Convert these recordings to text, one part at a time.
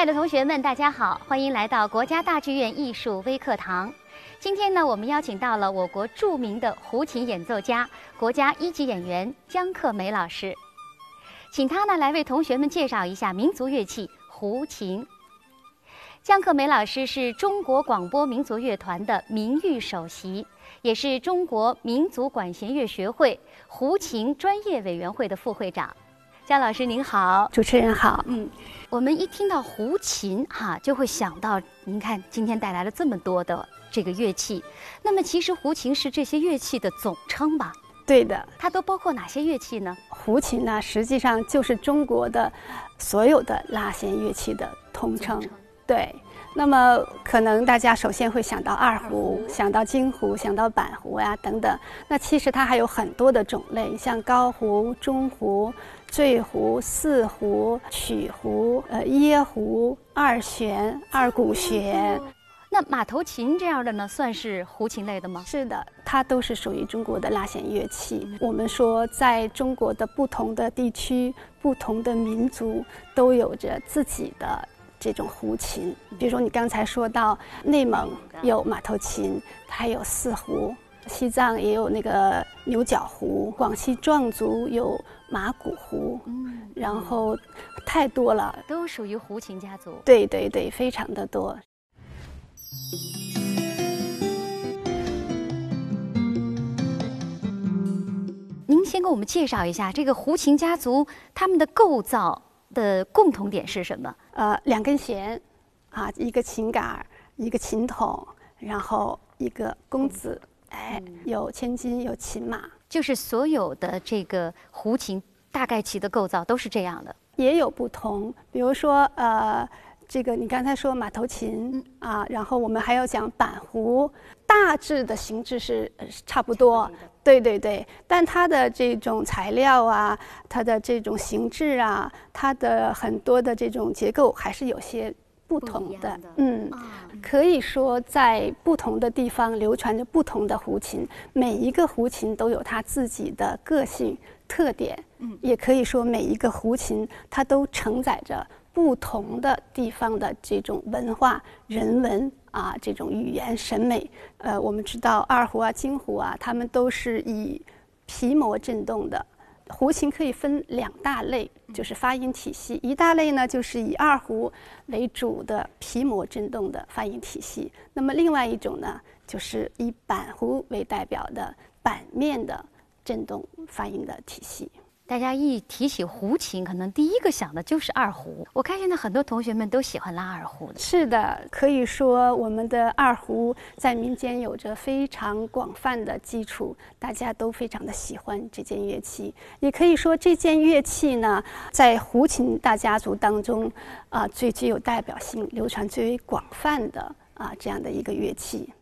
亲爱的同学们，大家好，欢迎来到国家大剧院艺术微课堂。今天呢，我们邀请到了我国著名的胡琴演奏家、国家一级演员姜克梅老师，请他呢来为同学们介绍一下民族乐器胡琴。姜克梅老师是中国广播民族乐团的名誉首席，也是中国民族管弦乐学会胡琴专业委员会的副会长。姜老师您好，主持人好。嗯，我们一听到胡琴哈，就会想到您看今天带来了这么多的这个乐器。那么其实胡琴是这些乐器的总称吧？对的，它都包括哪些乐器呢？胡琴呢，实际上就是中国的所有的拉弦乐器的统称。对，那么可能大家首先会想到二胡，想到京胡，想到板胡呀等等。那其实它还有很多的种类，像高胡、中胡、坠胡、四胡、曲胡、呃椰胡、二弦、二鼓弦。那马头琴这样的呢，算是胡琴类的吗？是的，它都是属于中国的拉弦乐器。我们说，在中国的不同的地区、不同的民族，都有着自己的。这种胡琴，比如说你刚才说到内蒙有马头琴，还有四胡；西藏也有那个牛角胡；广西壮族有马古胡，嗯，然后太多了，都属于胡琴家族。对对对，非常的多。您先给我们介绍一下这个胡琴家族他们的构造。的共同点是什么？呃，两根弦，啊，一个琴杆，一个琴筒，然后一个弓子，哎，有千金，有琴马，就是所有的这个胡琴大概其的构造都是这样的，也有不同。比如说，呃，这个你刚才说马头琴啊，然后我们还要讲板胡，大致的形制是差不多。对对对，但它的这种材料啊，它的这种形制啊，它的很多的这种结构还是有些不同的。嗯，可以说在不同的地方流传着不同的胡琴，每一个胡琴都有它自己的个性特点。嗯，也可以说每一个胡琴它都承载着不同的地方的这种文化人文。啊，这种语言审美，呃，我们知道二胡啊、京胡啊，它们都是以皮膜振动的。胡琴可以分两大类，就是发音体系。一大类呢，就是以二胡为主的皮膜振动的发音体系。那么另外一种呢，就是以板胡为代表的板面的振动发音的体系。大家一提起胡琴，可能第一个想的就是二胡。我看现在很多同学们都喜欢拉二胡。是的，可以说我们的二胡在民间有着非常广泛的基础，大家都非常的喜欢这件乐器。也可以说这件乐器呢，在胡琴大家族当中，啊，最具有代表性、流传最为广泛的啊这样的一个乐器。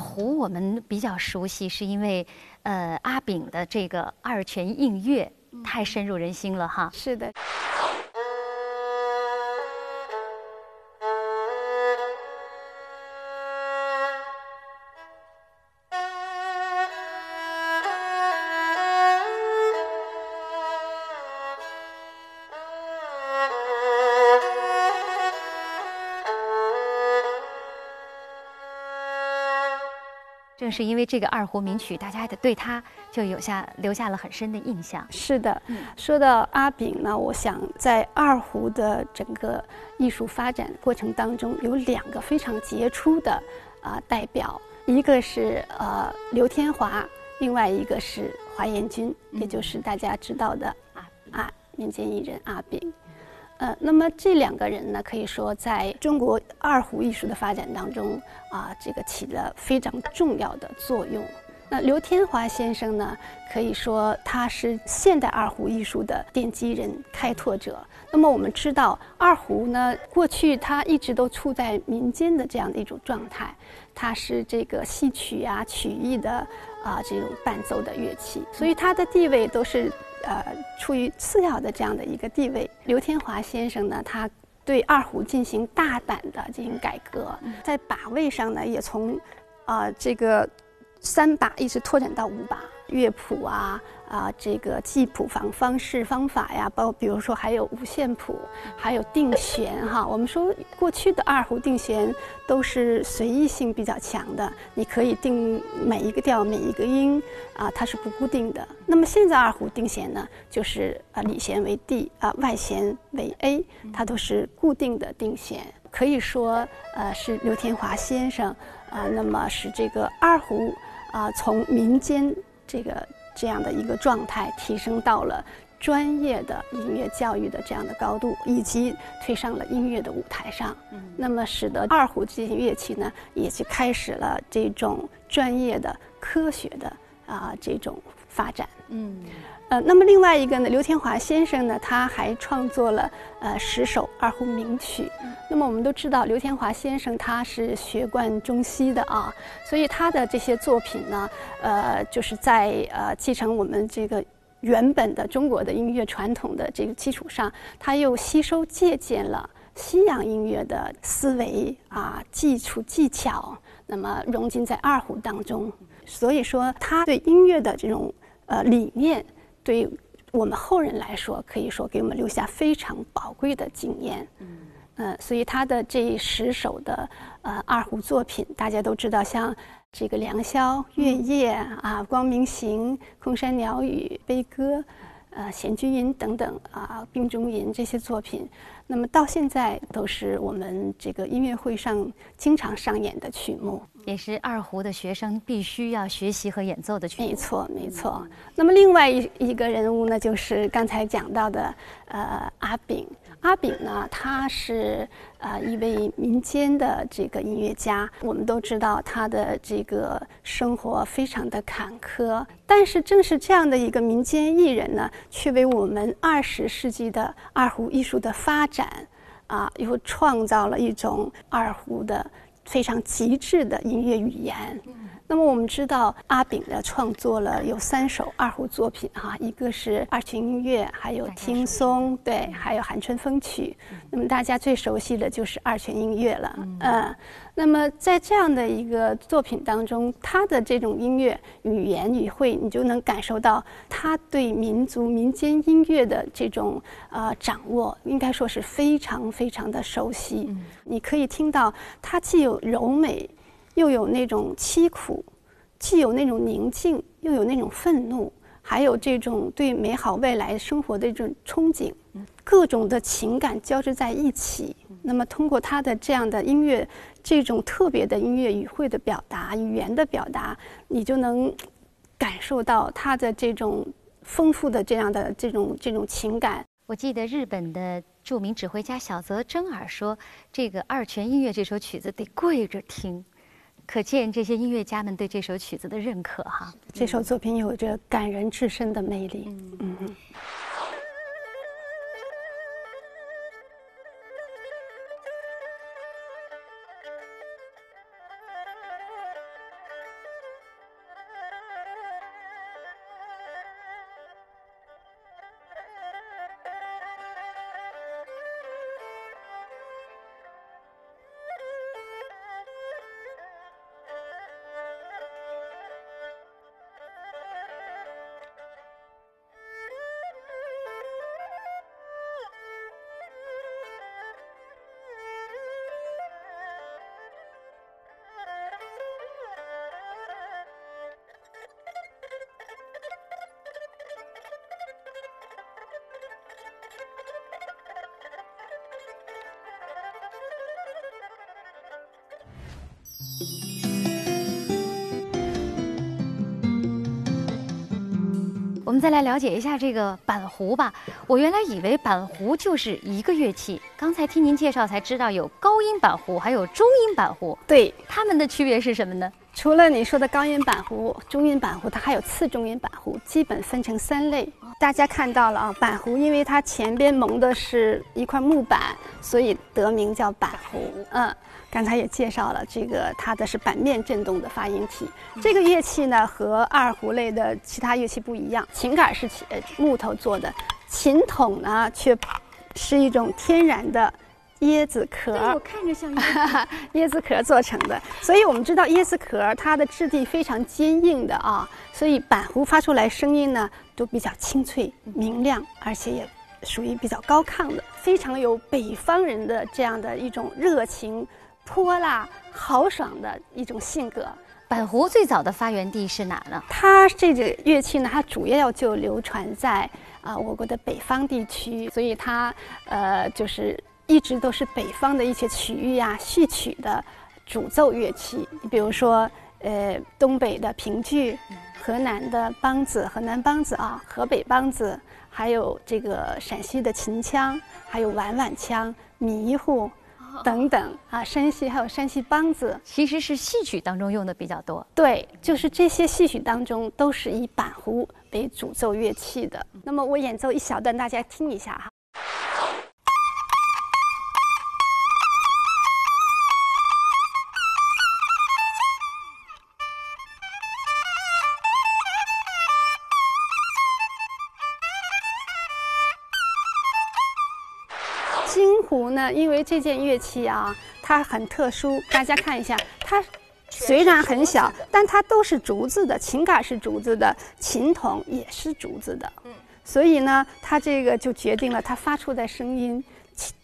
胡我们比较熟悉，是因为，呃，阿炳的这个二泉映月太深入人心了哈。是的。正是因为这个二胡名曲，大家的对他就有下留下了很深的印象。是的，说到阿炳呢，我想在二胡的整个艺术发展过程当中，有两个非常杰出的啊代表，一个是呃刘天华，另外一个是华严君，也就是大家知道的啊啊民间艺人阿炳。呃，那么这两个人呢，可以说在中国二胡艺术的发展当中啊，这个起了非常重要的作用。那刘天华先生呢，可以说他是现代二胡艺术的奠基人、开拓者。那么我们知道，二胡呢，过去它一直都处在民间的这样的一种状态，它是这个戏曲啊、曲艺的啊这种伴奏的乐器，所以它的地位都是。呃，处于次要的这样的一个地位。刘天华先生呢，他对二胡进行大胆的进行改革，在把位上呢，也从啊这个三把一直拓展到五把，乐谱啊。啊，这个记谱方方式方法呀，包比如说还有五线谱，还有定弦哈。我们说过去的二胡定弦都是随意性比较强的，你可以定每一个调每一个音啊，它是不固定的。那么现在二胡定弦呢，就是啊里弦为 D 啊外弦为 A，它都是固定的定弦。可以说呃是刘天华先生啊，那么使这个二胡啊从民间这个。这样的一个状态提升到了专业的音乐教育的这样的高度，以及推上了音乐的舞台上。嗯，那么使得二胡这些乐器呢，也就开始了这种专业的、科学的啊这种发展。嗯。呃，那么另外一个呢，刘天华先生呢，他还创作了呃十首二胡名曲。那么我们都知道，刘天华先生他是学贯中西的啊，所以他的这些作品呢，呃，就是在呃继承我们这个原本的中国的音乐传统的这个基础上，他又吸收借鉴了西洋音乐的思维啊、技术技巧，那么融进在二胡当中。所以说，他对音乐的这种呃理念。对我们后人来说，可以说给我们留下非常宝贵的经验。嗯，呃，所以他的这十首的呃二胡作品，大家都知道，像这个《良宵》《月夜》啊，《光明行》《空山鸟语》《悲歌》呃，《弦君吟》等等啊，《病中吟》这些作品。那么到现在都是我们这个音乐会上经常上演的曲目，也是二胡的学生必须要学习和演奏的曲目。没错，没错。那么另外一一个人物呢，就是刚才讲到的呃阿炳。阿炳呢，他是呃一位民间的这个音乐家。我们都知道他的这个生活非常的坎坷，但是正是这样的一个民间艺人呢，却为我们二十世纪的二胡艺术的发展啊，又创造了一种二胡的非常极致的音乐语言。那么我们知道阿炳呢创作了有三首二胡作品哈，一个是二泉映月，还有听松，对，还有寒春风曲。那么大家最熟悉的就是二泉映月了，嗯。那么在这样的一个作品当中，他的这种音乐语言语汇，你就能感受到他对民族民间音乐的这种呃掌握，应该说是非常非常的熟悉。你可以听到他既有柔美。又有那种凄苦，既有那种宁静，又有那种愤怒，还有这种对美好未来生活的这种憧憬，各种的情感交织在一起。那么，通过他的这样的音乐，这种特别的音乐语汇的表达、语言的表达，你就能感受到他的这种丰富的这样的这种这种情感。我记得日本的著名指挥家小泽征尔说：“这个二泉音乐这首曲子得跪着听。”可见这些音乐家们对这首曲子的认可哈。这首作品有着感人至深的魅力。嗯嗯。我们再来了解一下这个板胡吧。我原来以为板胡就是一个乐器，刚才听您介绍才知道有高音板胡，还有中音板胡。对，它们的区别是什么呢？除了你说的高音板胡、中音板胡，它还有次中音板胡，基本分成三类。大家看到了啊，板胡因为它前边蒙的是一块木板，所以得名叫板胡。嗯。刚才也介绍了，这个它的是板面振动的发音体。这个乐器呢，和二胡类的其他乐器不一样，琴杆是木头做的，琴筒呢却是一种天然的椰子壳，我看着像 椰子壳做成的。所以我们知道椰子壳它的质地非常坚硬的啊，所以板胡发出来声音呢都比较清脆明亮，而且也属于比较高亢的，非常有北方人的这样的一种热情、泼辣、豪爽的一种性格。板胡最早的发源地是哪呢？它这个乐器呢，它主要就流传在啊我国的北方地区，所以它呃就是一直都是北方的一些曲域呀、序曲的主奏乐器。你比如说呃东北的评剧，河南的梆子，河南梆子啊，河北梆子，还有这个陕西的秦腔，还有碗碗腔、迷糊。等等啊，山西还有山西梆子，其实是戏曲当中用的比较多。对，就是这些戏曲当中都是以板胡为主奏乐器的。那么我演奏一小段，大家听一下哈。京胡呢，因为这件乐器啊，它很特殊。大家看一下，它虽然很小，但它都是竹子的，琴杆是竹子的，琴筒也是竹子的。嗯，所以呢，它这个就决定了它发出的声音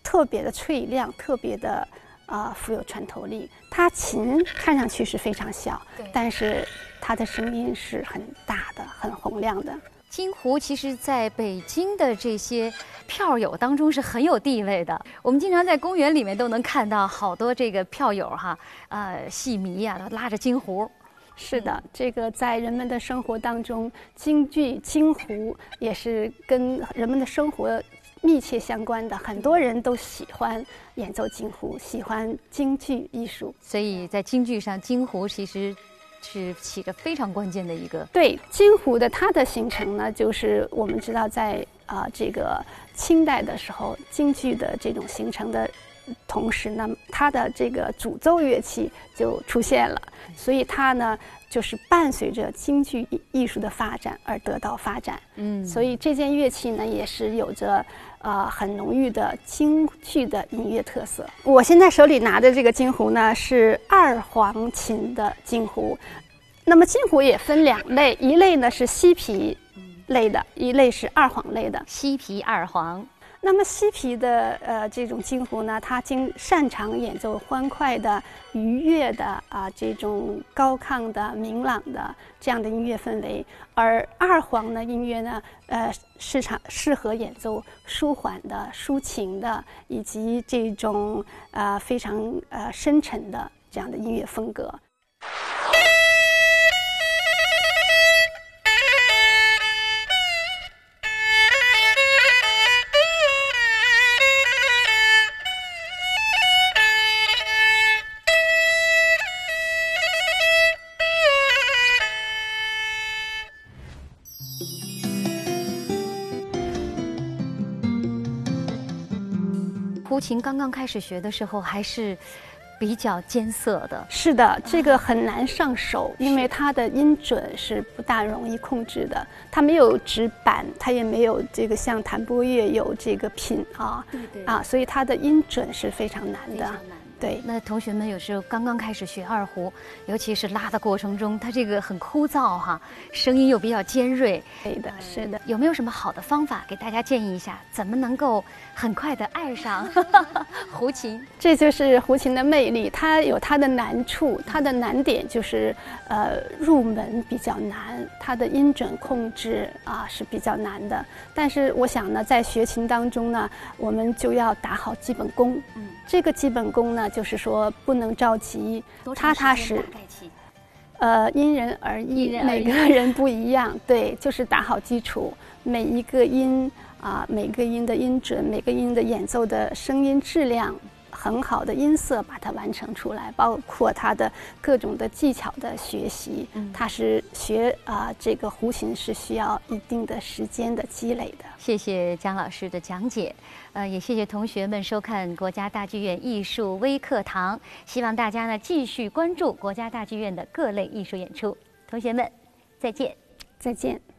特别的脆亮，特别的啊富有穿透力。它琴看上去是非常小，但是它的声音是很大的，很洪亮的。京胡其实在北京的这些票友当中是很有地位的。我们经常在公园里面都能看到好多这个票友哈，呃，戏迷呀，都拉着金湖。是的，这个在人们的生活当中，京剧、京胡也是跟人们的生活密切相关的。很多人都喜欢演奏京胡，喜欢京剧艺术。所以在京剧上，京胡其实。是起着非常关键的一个对金壶的它的形成呢，就是我们知道在啊这个清代的时候，京剧的这种形成的同时呢，它的这个主奏乐器就出现了，所以它呢就是伴随着京剧艺术的发展而得到发展。嗯，所以这件乐器呢也是有着啊很浓郁的京剧的音乐特色。我现在手里拿的这个金壶呢是二黄琴的金壶。那么金壶也分两类，一类呢是西皮类的，一类是二黄类的。西皮二黄。那么西皮的呃这种京胡呢，它经擅长演奏欢快的、愉悦的啊这种高亢的、明朗的这样的音乐氛围，而二黄的音乐呢，呃市场适合演奏舒缓的、抒情的，以及这种呃非常呃深沉的这样的音乐风格。胡琴刚刚开始学的时候还是比较艰涩的，是的，这个很难上手，因为它的音准是不大容易控制的。它没有指板，它也没有这个像弹拨乐有这个品啊，啊，所以它的音准是非常难的。对，那同学们有时候刚刚开始学二胡，尤其是拉的过程中，它这个很枯燥哈，声音又比较尖锐。对的，是的。有没有什么好的方法给大家建议一下？怎么能够很快的爱上 胡琴？这就是胡琴的魅力，它有它的难处，它的难点就是，呃，入门比较难，它的音准控制啊是比较难的。但是我想呢，在学琴当中呢，我们就要打好基本功。嗯，这个基本功呢。就是说不能着急，踏踏实。呃，因人而异，每个人不一样。对，就是打好基础，每一个音啊，每个音的音准，每个音的演奏的声音质量。很好的音色把它完成出来，包括它的各种的技巧的学习，它是学啊这个胡琴是需要一定的时间的积累的。谢谢姜老师的讲解，呃，也谢谢同学们收看国家大剧院艺术微课堂。希望大家呢继续关注国家大剧院的各类艺术演出。同学们，再见，再见。